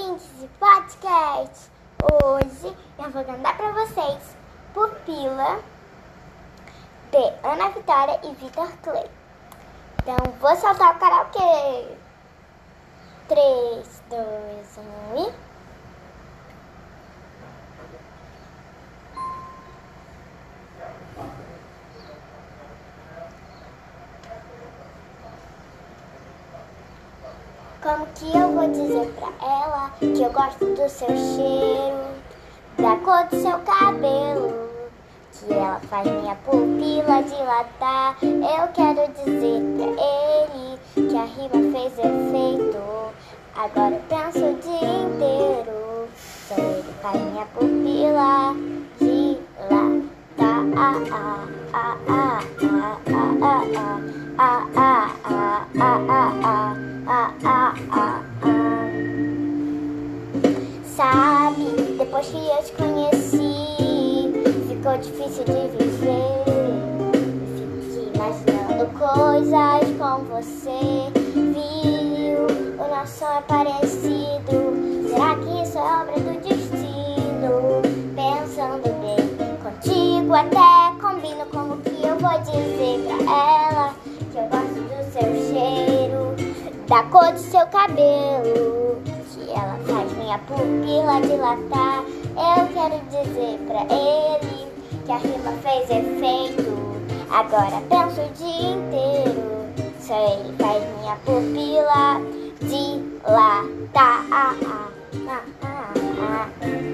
ouvintes de podcast! Hoje eu vou cantar pra vocês Pupila de Ana Vitória e Vitor Clay. Então vou soltar o karaokê! 3, 2, 1 e... Como que eu vou dizer pra ela que eu gosto do seu cheiro, da cor do seu cabelo, que ela faz minha pupila dilatar? Eu quero dizer pra ele que a rima fez efeito. Agora eu penso o dia inteiro, só ele faz minha pupila dilatar. Ah, ah, ah, ah, ah, ah, ah, ah, ah, Sabe, depois que eu te conheci, ficou difícil de viver. Fiquei imaginando coisas com você. Viu, o nosso som seu jeito da cor do seu cabelo, que ela faz minha pupila dilatar. Eu quero dizer pra ele que a rima fez efeito. Agora penso o dia inteiro, só ele faz minha pupila dilatar. Ah, ah, ah,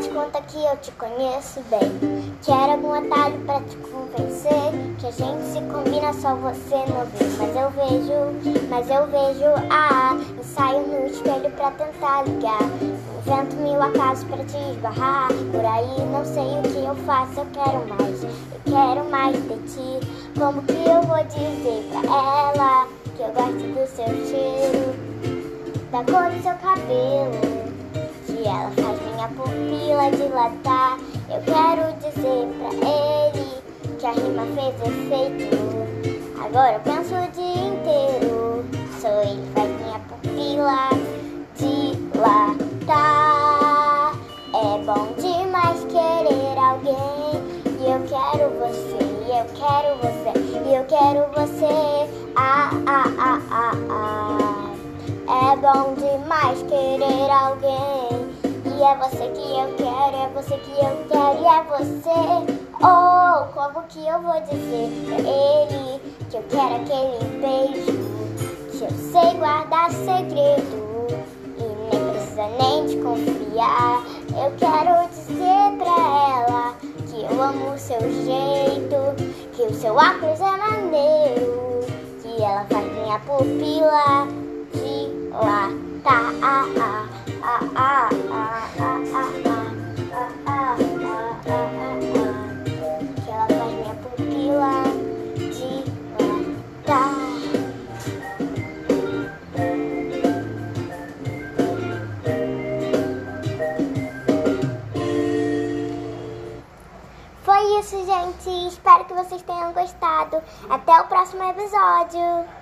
de conta que eu te conheço bem. Quero algum atalho pra te convencer que a gente se combina, só você não vê. Mas eu vejo, mas eu vejo, ah, ensaio no espelho pra tentar ligar. Invento mil acasos pra te esbarrar. Por aí não sei o que eu faço, eu quero mais, eu quero mais de ti. Como que eu vou dizer pra ela que eu gosto do seu cheiro, da cor do seu cabelo? Pupila dilatar. Eu quero dizer pra ele que a rima fez efeito. Agora eu penso o dia inteiro, só ele faz minha pupila dilatar. É bom demais querer alguém. E eu quero você, eu quero você, e eu quero você. Ah, ah, ah, ah, ah. É bom demais querer alguém. E é você que eu quero, é você que eu quero, e é você. Oh, como que eu vou dizer pra ele que eu quero aquele beijo? Que eu sei guardar segredo e nem precisa nem de confiar. Eu quero dizer pra ela que eu amo o seu jeito, que o seu óculos é maneiro, que ela faz minha pupila isso, gente. Espero que vocês tenham gostado. Até o próximo episódio.